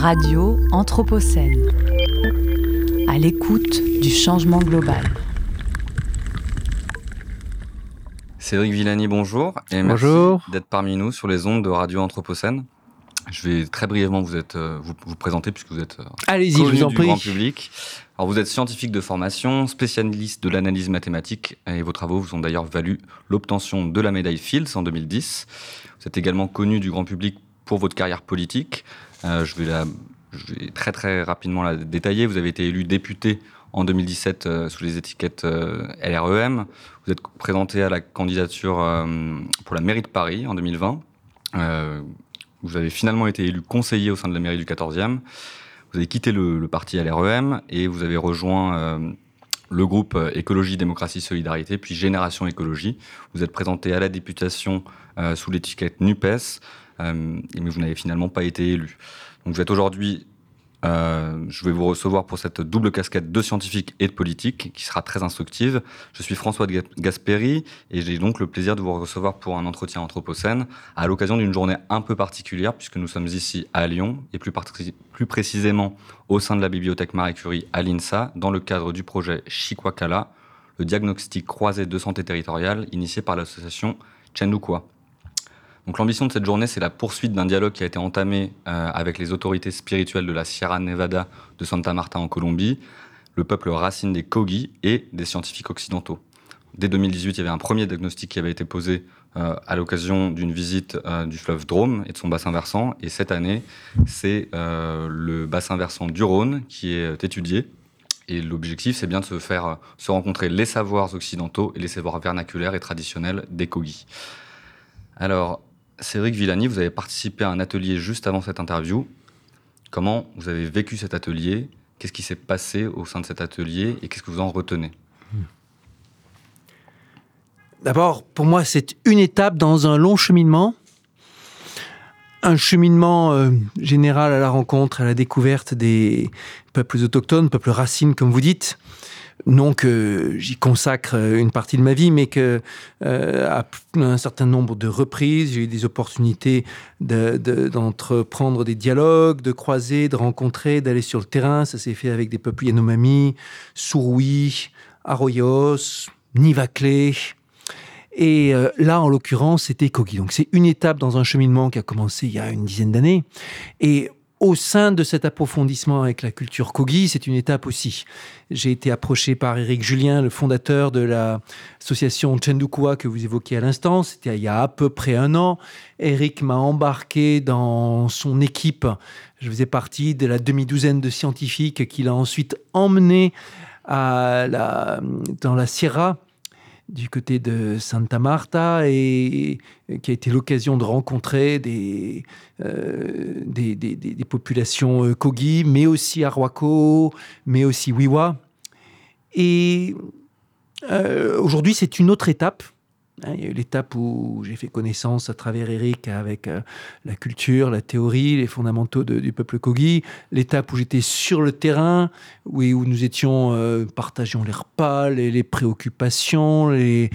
Radio Anthropocène. À l'écoute du changement global. Cédric Villani, bonjour. Et merci d'être parmi nous sur les ondes de Radio Anthropocène. Je vais très brièvement vous, êtes, euh, vous, vous présenter puisque vous êtes euh, Allez-y, je vous en du prie. grand public. Alors vous êtes scientifique de formation, spécialiste de l'analyse mathématique et vos travaux vous ont d'ailleurs valu l'obtention de la médaille Fields en 2010. Vous êtes également connu du grand public pour votre carrière politique. Euh, je, vais très très rapidement la détailler. Vous avez été élu député en 2017 euh, sous les étiquettes euh, LREM. Vous êtes présenté à la candidature pour la mairie de Paris en 2020. Euh, vous avez finalement été élu conseiller au sein de la mairie du 14e. Vous avez quitté le, le parti LREM et vous avez rejoint le groupe Écologie, Démocratie, Solidarité, puis Génération Écologie. Vous êtes présenté à la députation sous l'étiquette NUPES, mais vous n'avez finalement pas été élu. Donc vous êtes aujourd'hui, euh, je vais vous recevoir pour cette double casquette de scientifique et de politique qui sera très instructive. Je suis François de Ga- Gasperi et j'ai donc le plaisir de vous recevoir pour un entretien anthropocène à l'occasion d'une journée un peu particulière puisque nous sommes ici à Lyon et plus, précisément au sein de la bibliothèque Marie Curie à l'INSA dans le cadre du projet Chikwakala, le diagnostic croisé de santé territoriale initié par l'association Chendukwa. L'ambition de cette journée, c'est la poursuite d'un dialogue qui a été entamé euh, avec les autorités spirituelles de la Sierra Nevada de Santa Marta en Colombie, le peuple racine des Kogi et des scientifiques occidentaux. Dès 2018, il y avait un premier diagnostic qui avait été posé euh, à l'occasion d'une visite euh, du fleuve Drôme et de son bassin versant. Et cette année, c'est le bassin versant du Rhône qui est étudié. Et l'objectif, c'est bien de se faire se rencontrer les savoirs occidentaux et les savoirs vernaculaires et traditionnels des Kogi. Cédric Villani, vous avez participé à un atelier juste avant cette interview. Comment vous avez vécu cet atelier? Qu'est-ce qui s'est passé au sein de cet atelier et qu'est-ce que vous en retenez? D'abord, pour moi, c'est une étape dans un long cheminement. Un cheminement euh, général à la rencontre, à la découverte des peuples autochtones, peuples racines, comme vous dites. Non que j'y consacre une partie de ma vie, mais que euh, à un certain nombre de reprises, j'ai eu des opportunités de- de- d'entreprendre des dialogues, de croiser, de rencontrer, d'aller sur le terrain. Ça s'est fait avec des peuples Yanomami, Surui, Arroyos, Nivaclé, et euh, là, en l'occurrence, c'était Kogi. Donc c'est une étape dans un cheminement qui a commencé il y a une dizaine d'années. Et au sein de cet approfondissement avec la culture Kogi, c'est une étape aussi. J'ai été approché par Éric Julien, le fondateur de l'association Chendukwa que vous évoquiez à l'instant. C'était il y a à peu près un an. Éric m'a embarqué dans son équipe. Je faisais partie de la demi-douzaine de scientifiques qu'il a ensuite emmené à la, dans la Sierra du côté de Santa Marta et qui a été l'occasion de rencontrer des, euh, des, populations euh, Kogi, mais aussi Arwako, mais aussi Wiwa. Et euh, aujourd'hui, c'est une autre étape. Hein, Il y a eu l'étape où j'ai fait connaissance à travers Eric avec euh, la culture, la théorie, les fondamentaux du peuple Kogi. L'étape où j'étais sur le terrain, où, nous étions, euh, les repas, les, préoccupations, les,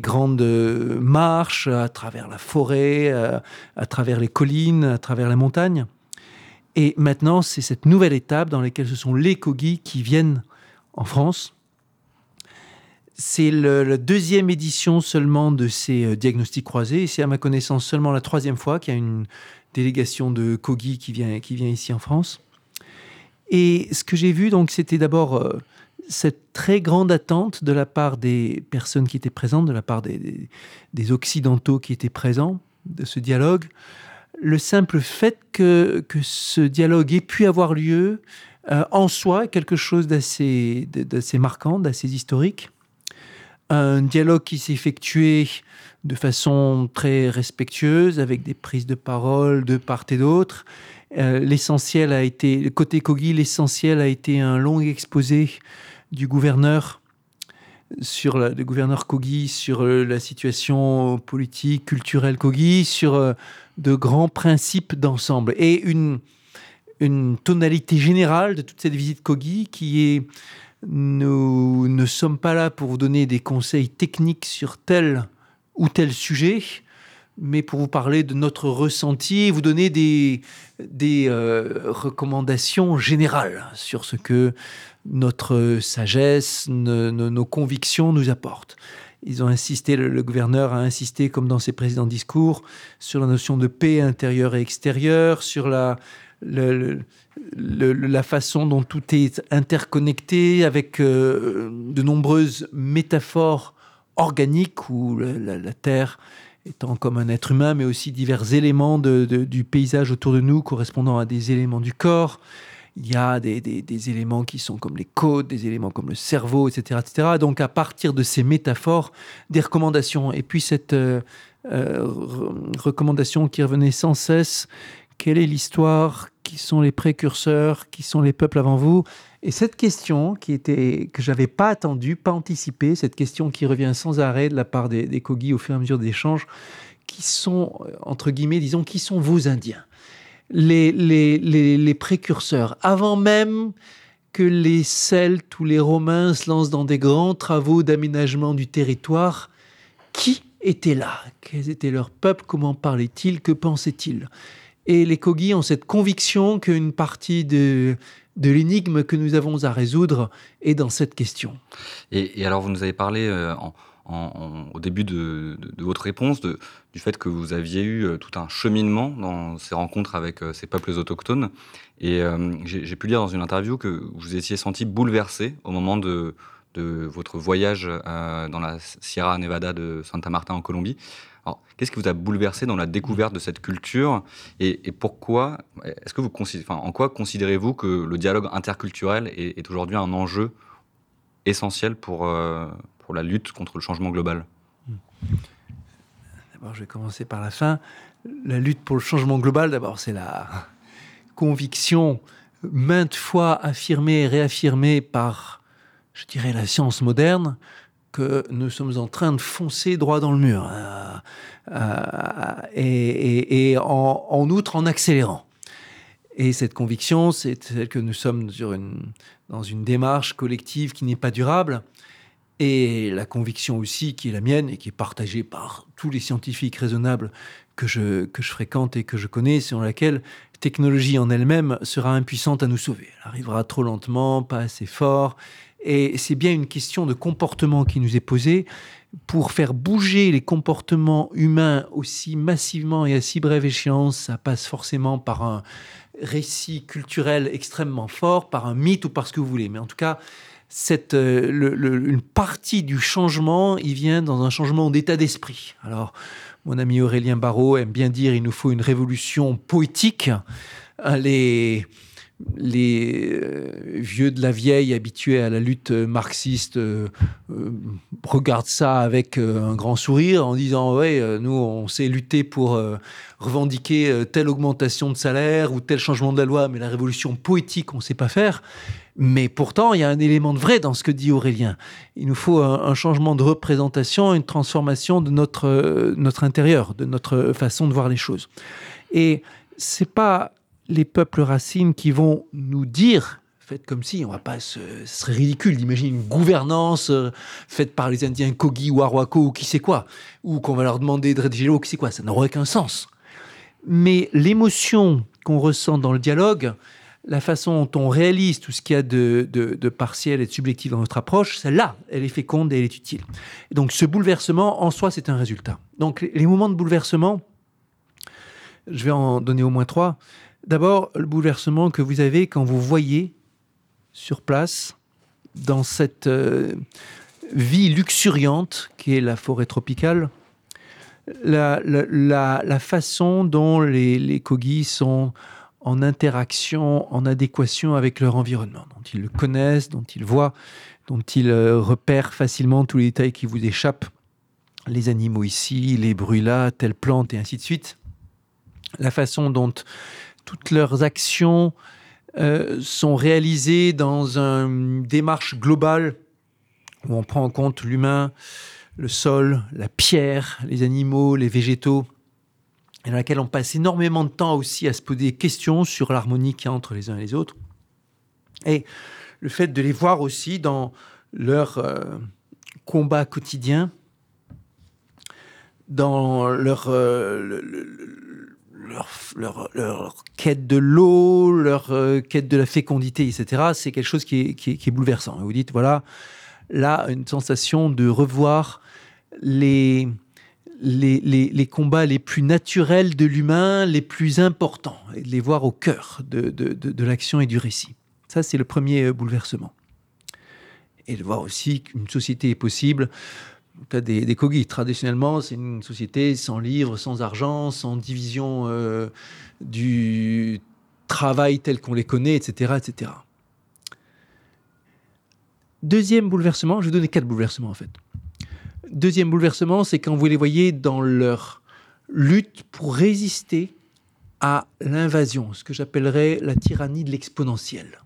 grandes euh, marches à travers la forêt, euh, à travers les collines, à travers les montagnes. Et maintenant, c'est cette nouvelle étape dans laquelle ce sont les Kogi qui viennent en France. C'est la deuxième édition seulement de ces euh, diagnostics croisés. C'est à ma connaissance seulement la troisième fois qu'il y a une délégation de Kogi qui vient, ici en France. Et ce que j'ai vu, donc, c'était d'abord euh, cette très grande attente de la part des personnes qui étaient présentes, de la part des, Occidentaux qui étaient présents, de ce dialogue. Le simple fait que, ce dialogue ait pu avoir lieu euh, en soi est quelque chose d'assez marquant, d'assez historique. Un dialogue qui s'est effectué de façon très respectueuse, avec des prises de parole de part et d'autre. Euh, l'essentiel a été, côté Kogi, l'essentiel a été un long exposé du gouverneur sur le gouverneur Kogi, sur euh, la situation politique, culturelle Kogi, sur euh, de grands principes d'ensemble et une, une tonalité générale de toute cette visite Kogi qui est nous ne sommes pas là pour vous donner des conseils techniques sur tel ou tel sujet. mais pour vous parler de notre ressenti et vous donner des, euh, recommandations générales sur ce que notre sagesse, nos convictions nous apportent. Ils ont insisté, le, gouverneur a insisté, comme dans ses précédents discours, sur la notion de paix intérieure et extérieure, sur la, la façon dont tout est interconnecté avec euh, de nombreuses métaphores organiques où la, Terre étant comme un être humain, mais aussi divers éléments du paysage autour de nous correspondant à des éléments du corps. Il y a des, éléments qui sont comme les côtes, des éléments comme le cerveau, etc., etc. Donc à partir de ces métaphores, des recommandations. Et puis cette euh, euh, recommandation qui revenait sans cesse, quelle est l'histoire? Qui sont les précurseurs? Qui sont les peuples avant vous? Et cette question qui était que j'avais pas attendue, pas anticipée, cette question qui revient sans arrêt de la part des, des au fur et à mesure des échanges, qui sont entre guillemets, disons, qui sont vos Indiens? Les, les, précurseurs, avant même que les Celtes ou les Romains se lancent dans des grands travaux d'aménagement du territoire, qui était là? Quels étaient leurs peuples? Comment parlaient-ils? Que pensaient-ils? Et les Kogi ont cette conviction qu'une partie de, de l'énigme que nous avons à résoudre est dans cette question. Et, alors, vous nous avez parlé euh, au début de, votre réponse du fait que vous aviez eu euh, tout un cheminement dans ces rencontres avec euh, ces peuples autochtones. Et j'ai pu lire dans une interview que vous étiez senti bouleversé au moment de, de votre voyage dans la Sierra Nevada de Santa Marta en Colombie qu'est-ce qui vous a bouleversé dans la découverte de cette culture et, pourquoi Est-ce que vous en quoi considérez-vous que le dialogue interculturel est, aujourd'hui un enjeu essentiel pour, euh, pour la lutte contre le changement global? D'abord, je vais commencer par la fin. La lutte pour le changement global, d'abord, c'est la conviction maintes fois affirmée et réaffirmée par, je dirais, la science moderne, que nous sommes en train de foncer droit dans le mur, euh, euh, et, en, outre en accélérant. Et cette conviction, c'est celle que nous sommes dans une démarche collective qui n'est pas durable, et la conviction aussi qui est la mienne et qui est partagée par tous les scientifiques raisonnables que je, que je fréquente et que je connais, selon laquelle la technologie en elle-même sera impuissante à nous sauver. Elle arrivera trop lentement, pas assez fort, et c'est bien une question de comportement qui nous est posée. Pour faire bouger les comportements humains aussi massivement et à si brève échéance, ça passe forcément par un récit culturel extrêmement fort, par un mythe ou par ce que vous voulez. Mais en tout cas, cette, euh, une partie du changement, il vient dans un changement d'état d'esprit. Alors, mon ami Aurélien Barraud aime bien dire il nous faut une révolution poétique. Les, les euh, vieux de la vieille habitués à la lutte marxiste euh, euh, regardent ça avec un grand sourire en disant ouais nous on sait lutter pour revendiquer telle augmentation de salaire ou tel changement de la loi mais la révolution poétique on sait pas faire. Mais pourtant il y a un élément de vrai dans ce que dit Aurélien. Il nous faut un, un changement de représentation une transformation de notre notre intérieur de notre façon de voir les choses. Et c'est pas les peuples racines qui vont nous dire faites comme si, on va pas ce serait ridicule d'imaginer une gouvernance euh, faite par les Indiens Kogi ou Arwako ou qui sait quoi, ou qu'on va leur demander de rédiger l'eau, qui sait quoi, ça n'aurait aucun sens. Mais l'émotion qu'on ressent dans le dialogue, la façon dont on réalise tout ce qu'il y a de, de, partiel et de subjectif dans notre approche, celle-là, elle est féconde et elle est utile. donc ce bouleversement, en soi, c'est un résultat. Donc les moments de bouleversement, je vais en donner au moins trois. D'abord, le bouleversement que vous avez quand vous voyez sur place, dans cette euh, vie luxuriante qui est la forêt tropicale, la, façon dont les, les sont en interaction, en adéquation avec leur environnement, dont ils le connaissent, dont ils voient, dont ils euh, repèrent facilement tous les détails qui vous échappent, les animaux ici, les bruits là, telle plante et ainsi de suite. La façon dont toutes leurs actions euh, sont réalisées dans une démarche globale où on prend en compte l'humain, le sol, la pierre, les animaux, les végétaux, et dans laquelle on passe énormément de temps aussi à se poser des questions sur l'harmonie qu'il y a entre les uns et les autres. Et le fait de les voir aussi dans leur euh, combat quotidien dans leur, leur, quête de l'eau, leur quête de la fécondité, etc. C'est quelque chose qui est, bouleversant. Vous dites, voilà, là, une sensation de revoir les, les, les, combats les plus naturels de l'humain, les plus importants, et de les voir au cœur de, de, de, de l'action et du récit. Ça, c'est le premier bouleversement. Et de voir aussi qu'une société est possible. Cas des, des traditionnellement, c'est une société sans livres, sans argent, sans division euh, du travail tel qu'on les connaît, etc., etc. Deuxième bouleversement, je vais donner quatre bouleversements en fait. Deuxième bouleversement, c'est quand vous les voyez dans leur lutte pour résister à l'invasion, ce que j'appellerais la tyrannie de l'exponentiel.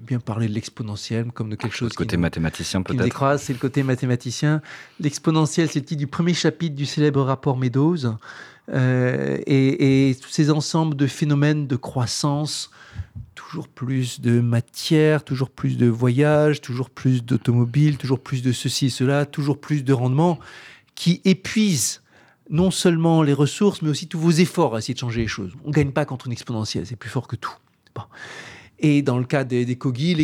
Bien parler de l'exponentiel comme de quelque chose. Le côté qui, mathématicien peut-être. décroise, c'est le côté mathématicien. L'exponentiel, c'est le titre du premier chapitre du célèbre rapport Meadows. Euh, et, et, tous ces ensembles de phénomènes de croissance, toujours plus de matière, toujours plus de voyages, toujours plus d'automobiles, toujours plus de ceci et cela, toujours plus de rendement, qui épuisent non seulement les ressources, mais aussi tous vos efforts à essayer de changer les choses. On ne gagne pas contre une exponentielle, c'est plus fort que tout. Bon. Et dans le cas des, des Kogi,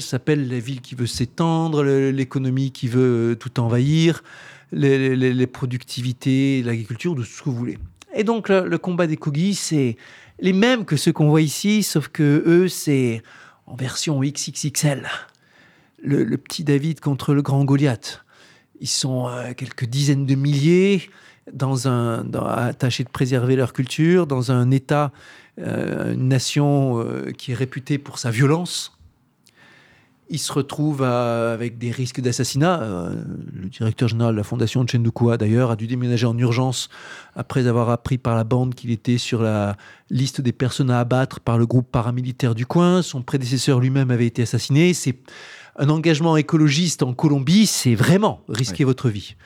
s'appelle la ville qui veut s'étendre, l'économie qui veut tout envahir, les, productivités, l'agriculture, de ce que vous voulez. Et donc le, combat des Kogi, c'est les mêmes que ceux qu'on voit ici, sauf que eux, c'est en version XXXL. Le, le, petit David contre le grand Goliath. Ils sont euh, quelques dizaines de milliers dans un, dans, attachés de préserver leur culture, dans un État, euh, une nation euh, qui est réputée pour sa violence. Ils se retrouvent à, avec des risques d'assassinat. Euh, le directeur général de la fondation de Chendukua, d'ailleurs, a dû déménager en urgence après avoir appris par la bande qu'il était sur la liste des personnes à abattre par le groupe paramilitaire du coin. Son prédécesseur lui-même avait été assassiné. C'est un engagement écologiste en Colombie, c'est vraiment risquer oui. votre vie.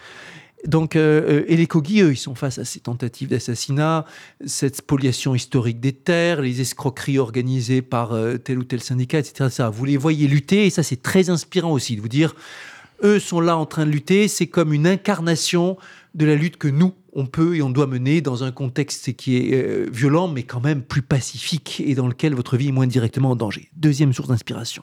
Donc, euh, et les Kogi, eux, ils sont face à ces tentatives d'assassinat, cette spoliation historique des terres, les escroqueries organisées par euh, tel ou tel syndicat, etc.. Vous les voyez lutter, et ça, c'est très inspirant aussi de vous dire, eux sont là en train de lutter, c'est comme une incarnation de la lutte que nous, on peut et on doit mener dans un contexte qui est euh, violent, mais quand même plus pacifique et dans lequel votre vie est moins directement en danger. Deuxième source d'inspiration.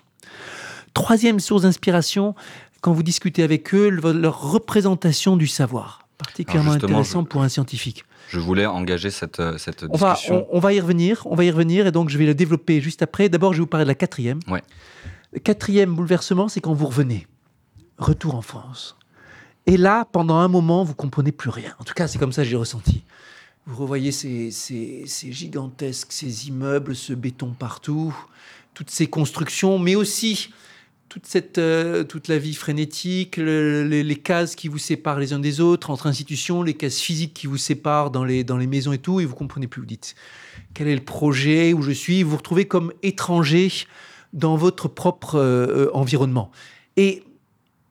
Troisième source d'inspiration, quand vous discutez avec eux, leur représentation du savoir, particulièrement intéressant je, pour un scientifique. Je voulais engager cette, cette on va, discussion. On, on, va y revenir, on va y revenir, et donc je vais le développer juste après. D'abord, je vais vous parler de la quatrième. Ouais. Le quatrième bouleversement, c'est quand vous revenez, retour en France. Et là, pendant un moment, vous comprenez plus rien. En tout cas, c'est comme ça que j'ai ressenti. Vous revoyez ces, ces, ces gigantesques, ces immeubles, ce béton partout, toutes ces constructions, mais aussi toute, cette, euh, toute la vie frénétique, le, les, cases qui vous séparent les uns des autres, entre institutions, les cases physiques qui vous séparent dans les, dans les maisons et tout, et vous comprenez plus. Vous dites, quel est le projet, où je suis Vous vous retrouvez comme étranger dans votre propre euh, environnement. Et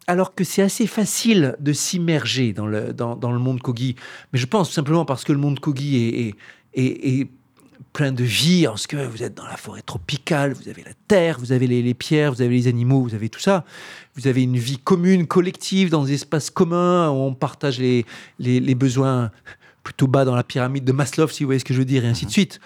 alors que c'est assez facile de s'immerger dans le, dans, dans, le monde Kogi, mais je pense simplement parce que le monde Kogi est, est, est plein de vie, parce que vous êtes dans la forêt tropicale, vous avez la terre, vous avez les, les, pierres, vous avez les animaux, vous avez tout ça. Vous avez une vie commune, collective, dans des espaces communs, où on partage les, les, les besoins plutôt bas dans la pyramide de Maslow, si vous voyez ce que je veux dire, et ainsi de suite.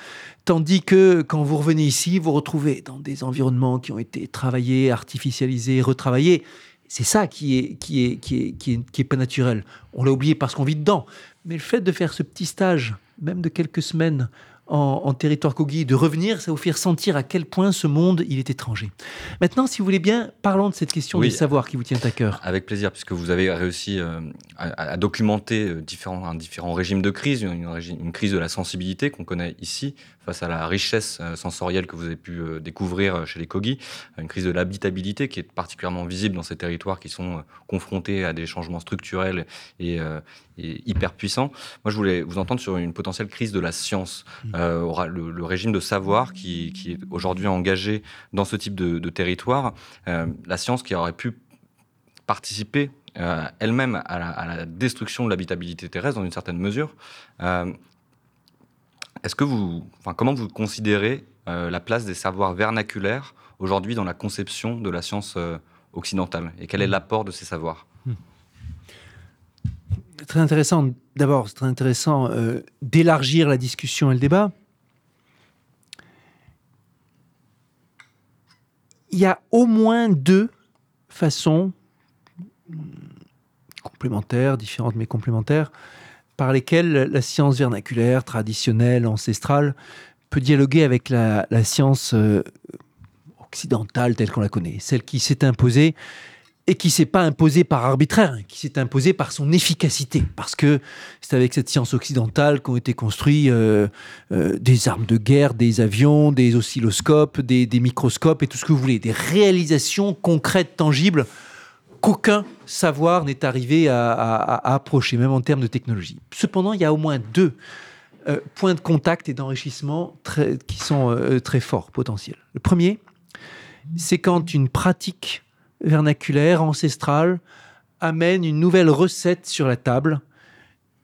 Tandis que quand vous revenez ici, vous retrouvez dans des environnements qui ont été travaillés, artificialisés, retravaillés. C'est ça qui est, qui, est, qui, est, qui, est, qui est pas naturel. On l'a oublié parce qu'on vit dedans. Mais le fait de faire ce petit stage, même de quelques semaines, en, en, territoire Kogi, de revenir, ça vous fait ressentir à quel point ce monde, il est étranger. Maintenant, si vous voulez bien, parlons de cette question oui, du savoir qui vous tient à cœur. Avec plaisir, puisque vous avez réussi euh, à, à, documenter euh, différents, un différent régime de crise, une, une crise de la sensibilité qu'on connaît ici, face à la richesse euh, sensorielle que vous avez pu découvrir chez les Kogi, une crise de l'habitabilité qui est particulièrement visible dans ces territoires qui sont confrontés à des changements structurels et, euh, et hyper puissants. Moi, je voulais vous entendre sur une potentielle crise de la science. Mmh. Euh, le, le, régime de savoir qui, qui est aujourd'hui engagé dans ce type de, de territoire, euh, la science qui aurait pu participer euh, elle-même à, à, la destruction de l'habitabilité terrestre dans une certaine mesure. Euh, Est-ce que vous, enfin, comment vous considérez euh, la place des savoirs vernaculaires aujourd'hui dans la conception de la science occidentale? Et quel est l'apport de ces savoirs? Très intéressant. D'abord, c'est très intéressant euh, d'élargir la discussion et le débat. Il y a au moins deux façons complémentaires, différentes mais complémentaires, par lesquelles la science vernaculaire, traditionnelle, ancestrale, peut dialoguer avec la, science euh, occidentale telle qu'on la connaît, celle qui s'est imposée et qui s'est pas imposée par arbitraire, hein, qui s'est imposée par son efficacité, parce que c'est avec cette science occidentale qu'ont été construits euh, euh, des armes de guerre, des avions, des oscilloscopes, des, microscopes et tout ce que vous voulez, des réalisations concrètes, tangibles qu'aucun savoir n'est arrivé à, approcher, même en termes de technologie. Cependant, il y a au moins deux euh, points de contact et d'enrichissement qui sont très forts, potentiels. Le premier, c'est quand une pratique vernaculaire, ancestrale, amène une nouvelle recette sur la table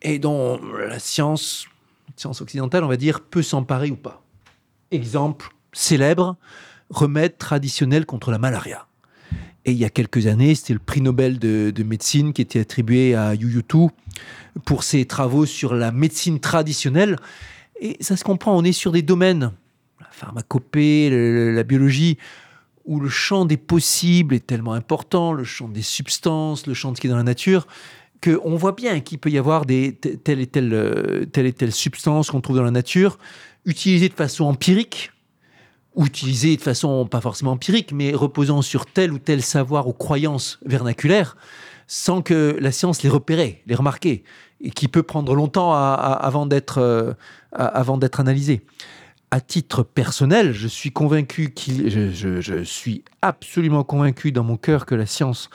et dont la science, science occidentale, on va dire, peut s'emparer ou pas. Exemple célèbre, remède traditionnel contre la malaria. Et il y a quelques années, c'était le prix Nobel de, médecine qui était attribué à Yu Tu pour ses travaux sur la médecine traditionnelle. Et ça se comprend, on est sur des domaines, la pharmacopée, la biologie, où le champ des possibles est tellement important, le champ des substances, le champ de ce qui est dans la nature, qu'on voit bien qu'il peut y avoir des, telle, et telle, euh, et substance qu'on trouve dans la nature, utilisée de façon empirique, utilisée de façon pas forcément empirique, mais reposant sur tel ou tel savoir ou croyance vernaculaire, sans que la science les repérait, les remarquait, et qui peut prendre longtemps avant d'être euh, analysée à titre personnel, je suis absolument convaincu dans mon cœur que la science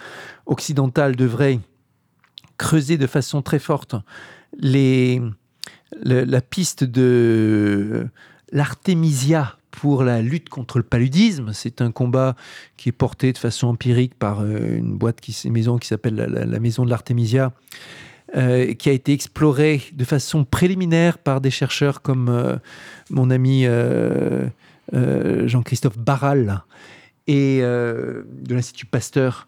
occidentale devrait creuser de façon très forte la piste de l'artémisia pour la lutte contre le paludisme. C'est un combat qui est porté de façon empirique par euh, une boîte, qui, une maison qui s'appelle la, Maison de l'Artémisia euh, qui a été exploré de façon préliminaire par des chercheurs comme euh, mon ami euh, Jean-Christophe Barral et de l'Institut Pasteur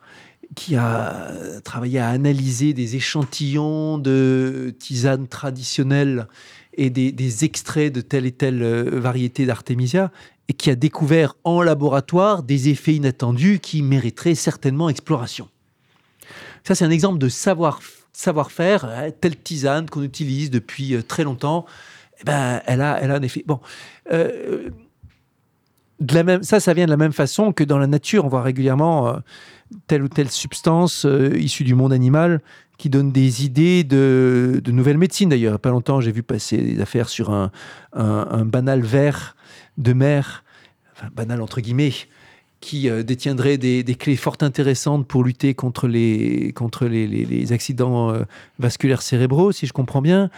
qui a travaillé à analyser des échantillons de tisanes traditionnelles et des extraits de telle et telle variété d'Artemisia et qui a découvert en laboratoire des effets inattendus qui mériteraient certainement exploration. Ça, c'est un exemple de savoir-faire savoir-faire, hein, telle tisane qu'on utilise depuis euh, très longtemps, eh ben, elle, a, elle a un effet. Bon. Euh, de la même, ça, ça vient de la même façon que dans la nature, on voit régulièrement euh, telle ou telle substance issue du monde animal qui donne des idées de, de nouvelles médecines. D'ailleurs, il n'y a pas longtemps, j'ai vu passer des affaires sur un, un banal vert de mer, banal entre guillemets, qui euh, détiendrait des, clés fort intéressantes pour lutter contre les, contre les, les, accidents euh, vasculaires cérébraux, si je comprends bien.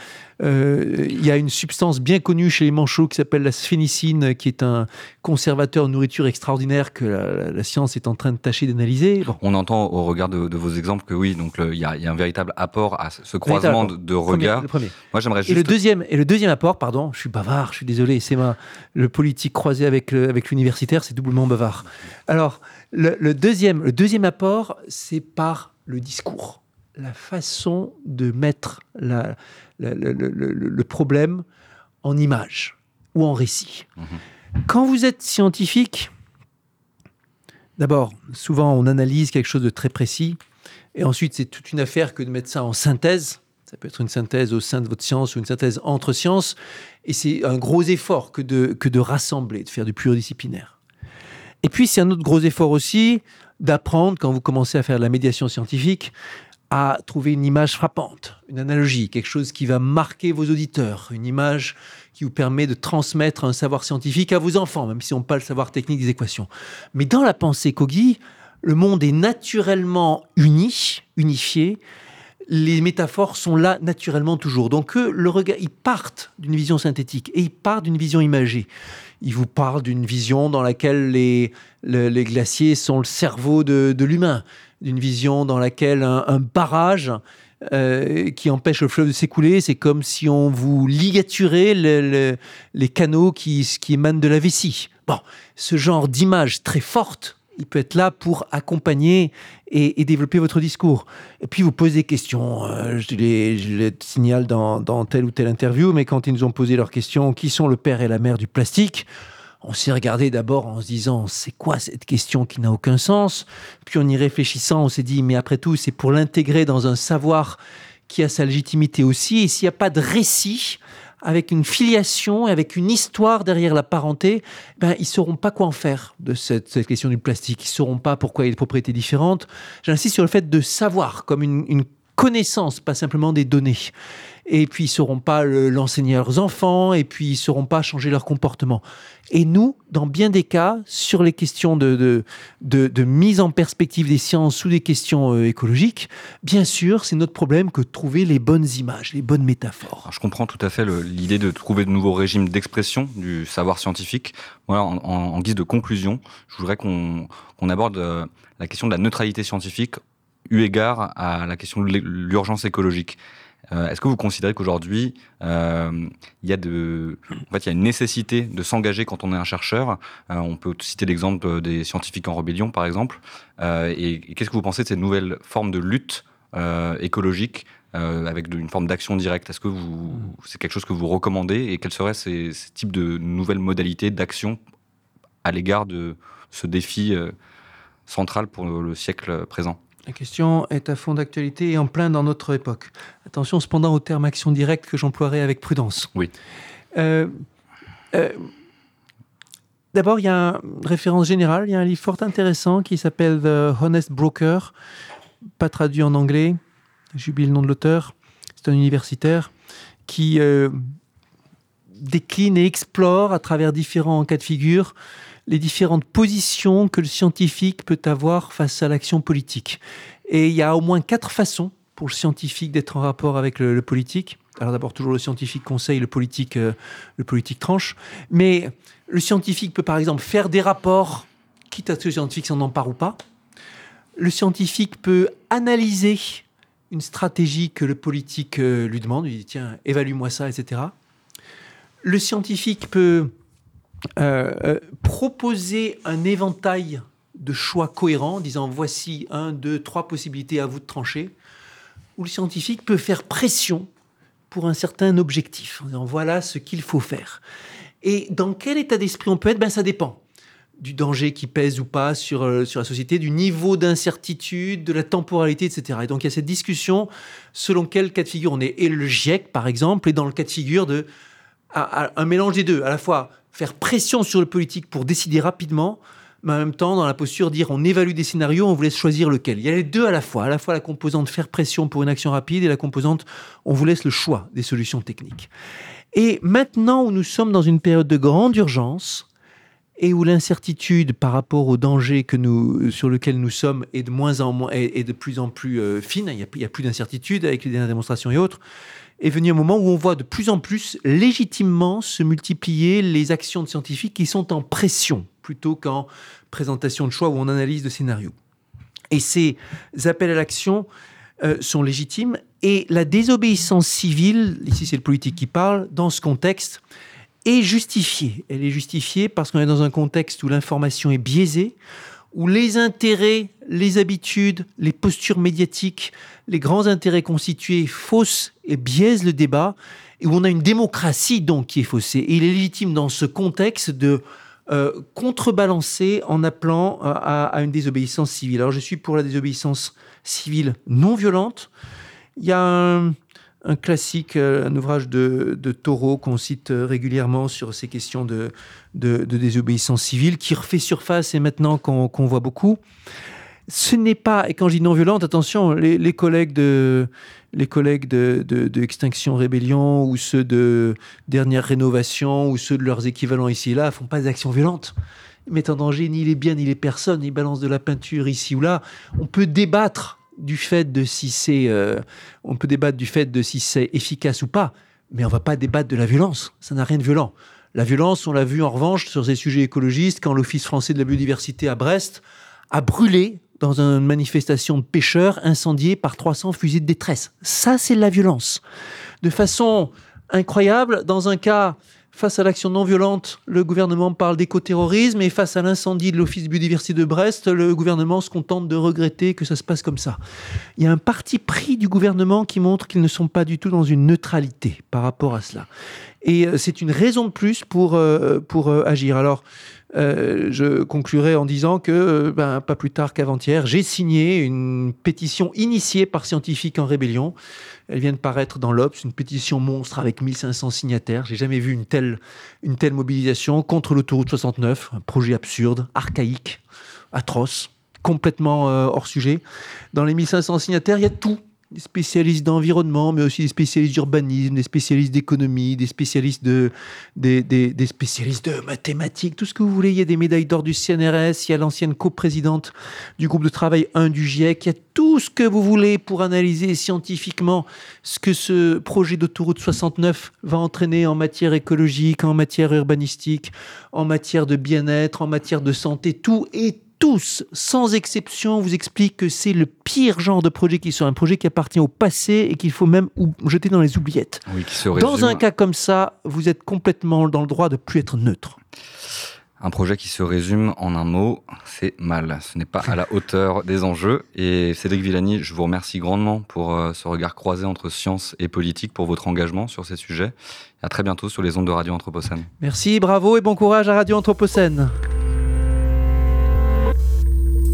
Euh, il y a une substance bien connue chez les manchots qui s'appelle la sphénicine, qui est un conservateur de nourriture extraordinaire que la, science est en train de tâcher d'analyser. On entend au regard de, vos exemples que oui, donc il y, a un véritable apport à ce croisement de, regards. Moi, j'aimerais juste... Et le deuxième, et le deuxième apport, pardon, je suis bavard, je suis désolé, c'est ma le politique croisé avec avec l'universitaire, c'est doublement bavard. Alors, le, deuxième, le deuxième apport, c'est par le discours, la façon de mettre le, problème en image ou en récit. Mhm. Quand vous êtes scientifique, d'abord, souvent on analyse quelque chose de très précis, et ensuite c'est toute une affaire que de mettre ça en synthèse. Ça peut être une synthèse au sein de votre science ou une synthèse entre sciences, et c'est un gros effort que de, que de rassembler, de faire du pluridisciplinaire. Et puis, c'est un autre gros effort aussi d'apprendre, quand vous commencez à faire de la médiation scientifique, à trouver une image frappante, une analogie, quelque chose qui va marquer vos auditeurs, une image qui vous permet de transmettre un savoir scientifique à vos enfants, même si on pas le savoir technique des équations. Mais dans la pensée Kogi, le monde est naturellement uni, unifié. Les métaphores sont là naturellement toujours. Donc le regard, ils partent d'une vision synthétique et ils partent d'une vision imagée il vous parle d'une vision dans laquelle les, les, glaciers sont le cerveau de, l'humain, d'une vision dans laquelle un, barrage euh, qui empêche le fleuve de s'écouler, c'est comme si on vous ligaturait les canaux qui, qui émanent de la vessie. Bon, ce genre d'image très forte Il peut être là pour accompagner et, développer votre discours. Et puis vous posez des questions. Euh, je, les, signale dans, dans, telle ou telle interview, mais quand ils nous ont posé leurs questions, qui sont le père et la mère du plastique on s'est regardé d'abord en se disant c'est quoi cette question qui n'a aucun sens? Puis en y réfléchissant, on s'est dit mais après tout, c'est pour l'intégrer dans un savoir qui a sa légitimité aussi. Et s'il n'y a pas de récit, avec une filiation et avec une histoire derrière la parenté, ben, ils ne sauront pas quoi en faire de cette, question du plastique. Ils ne sauront pas pourquoi il y a des propriétés différentes. J'insiste sur le fait de savoir comme une, une connaissance, pas simplement des données et puis ils ne sauront pas l'enseigner à leurs enfants, et puis ils ne sauront pas changer leur comportement. Et nous, dans bien des cas, sur les questions de, de, mise en perspective des sciences ou des questions euh, écologiques, bien sûr, c'est notre problème que de trouver les bonnes images, les bonnes métaphores. je comprends tout à fait l'idée de trouver de nouveaux régimes d'expression du savoir scientifique. Voilà, en, guise de conclusion, je voudrais qu'on aborde euh, la question de la neutralité scientifique eu égard à la question de l'urgence écologique. Euh, est-ce que vous considérez qu'aujourd'hui, euh, il y a en fait, il y a une nécessité de s'engager quand on est un chercheur? Euh, On peut citer l'exemple des scientifiques en rébellion, par exemple. et, qu'est-ce que vous pensez de ces nouvelles formes de lutte écologique avec une forme d'action directe? Est-ce que c'est quelque chose que vous recommandez? Et quels seraient ces types de nouvelles modalités d'action à l'égard de ce défi central pour le siècle présent? La question est à fond d'actualité et en plein dans notre époque. Attention cependant au terme action directe que j'emploierai avec prudence. Oui. Euh, euh, d'abord, il y a une référence générale. Il y a un livre fort intéressant qui s'appelle The Honest Broker, pas traduit en anglais. J'oublie le nom de l'auteur. C'est un universitaire qui euh, décline et explore à travers différents cas de figure les différentes positions que le scientifique peut avoir face à l'action politique. Et il y a au moins quatre façons pour le scientifique d'être en rapport avec le, politique. Alors d'abord, toujours le scientifique conseille, le politique, euh, le politique tranche. Mais le scientifique peut par exemple faire des rapports, quitte à ce que le scientifique s'en empare ou pas. Le scientifique peut analyser une stratégie que le politique euh, lui demande, il dit tiens, évalue-moi ça, etc. Le scientifique peut euh, euh, proposer un éventail de choix cohérents, disant voici un, deux, trois possibilités à vous de trancher, où le scientifique peut faire pression pour un certain objectif, en disant voilà ce qu'il faut faire. Et dans quel état d'esprit on peut être? Ben, Ça dépend du danger qui pèse ou pas sur, euh, sur la société, du niveau d'incertitude, de la temporalité, etc. Et donc il y a cette discussion selon quel cas de figure on est. Et le GIEC, par exemple, est dans le cas de figure de un mélange des deux, à la fois faire pression sur le politique pour décider rapidement, mais en même temps, dans la posture, dire on évalue des scénarios, on vous laisse choisir lequel. Il y a les deux à la fois, à la fois la composante faire pression pour une action rapide et la composante on vous laisse le choix des solutions techniques. Et maintenant où nous sommes dans une période de grande urgence et où l'incertitude par rapport au danger sur lequel nous sommes est de moins en moins est, de plus en plus euh, fine, il n'y a, a, plus d'incertitude avec les dernières démonstrations et autres, est venu un moment où on voit de plus en plus légitimement se multiplier les actions de scientifiques qui sont en pression plutôt qu'en présentation de choix ou en analyse de scénario. Et ces appels à l'action euh, sont légitimes et la désobéissance civile, ici c'est le politique qui parle, dans ce contexte, est justifiée. Elle est justifiée parce qu'on est dans un contexte où l'information est biaisée, où les intérêts, les habitudes, les postures médiatiques, les grands intérêts constitués faussent et biaisent le débat, et où on a une démocratie donc qui est faussée. Et il est légitime dans ce contexte de euh, contrebalancer en appelant à, une désobéissance civile. Alors je suis pour la désobéissance civile non violente. Il y a un, classique, euh, un ouvrage de, de Taureau qu'on cite régulièrement sur ces questions de, de, désobéissance civile, qui refait surface et maintenant qu'on voit beaucoup. Ce n'est pas, et quand je dis non violente, attention, les, collègues de les collègues de, Extinction Rébellion ou ceux de Dernière Rénovation ou ceux de leurs équivalents ici et là font pas d'actions violentes. Mettent en danger ni les biens ni les personnes, ils balancent de la peinture ici ou là. On peut débattre du fait de si c'est euh, on peut débattre du fait de si c'est efficace ou pas, mais on va pas débattre de la violence. Ça n'a rien de violent. La violence, on l'a vu en revanche sur ces sujets écologistes quand l'Office français de la biodiversité à Brest a brûlé dans une manifestation de pêcheurs incendiée par 300 fusils de détresse. Ça, c'est la violence. De façon incroyable, dans un cas Face à l'action non violente, le gouvernement parle d'écoterrorisme et face à l'incendie de l'Office biodiversité de Brest, le gouvernement se contente de regretter que ça se passe comme ça. Il y a un parti pris du gouvernement qui montre qu'ils ne sont pas du tout dans une neutralité par rapport à cela. Et euh, c'est une raison de plus pour, euh, pour euh, agir. Alors, je conclurai en disant que, ben, pas plus tard qu'avant-hier, j'ai signé une pétition initiée par Scientifiques en Rébellion. Elle vient de paraître dans l'Obs, une pétition monstre avec 1500 signataires. J'ai jamais vu une telle, une telle mobilisation contre l'autoroute 69, un projet absurde, archaïque, atroce, complètement hors sujet. Dans les 1500 signataires, il y a tout des spécialistes d'environnement, mais aussi des spécialistes d'urbanisme, des spécialistes d'économie, des spécialistes de, des, des, spécialistes de mathématiques, tout ce que vous voulez. Il y a des médailles d'or du CNRS, il y a l'ancienne coprésidente du groupe de travail 1 du GIEC, il y a tout ce que vous voulez pour analyser scientifiquement ce que ce projet d'autoroute 69 va entraîner en matière écologique, en matière urbanistique, en matière de bien-être, en matière de santé. Tout est tous, sans exception, vous expliquent que c'est le pire genre de projet qui soit, un projet qui appartient au passé et qu'il faut même jeter dans les oubliettes. dans un cas comme ça, vous êtes complètement dans le droit de plus être neutre. Un projet qui se résume en un mot, c'est mal. Ce n'est pas à la hauteur des enjeux. Et Cédric Villani, je vous remercie grandement pour euh, ce regard croisé entre science et politique, pour votre engagement sur ces sujets. à très bientôt sur les ondes de Radio Anthropocène. Merci, bravo et bon courage à Radio Anthropocène.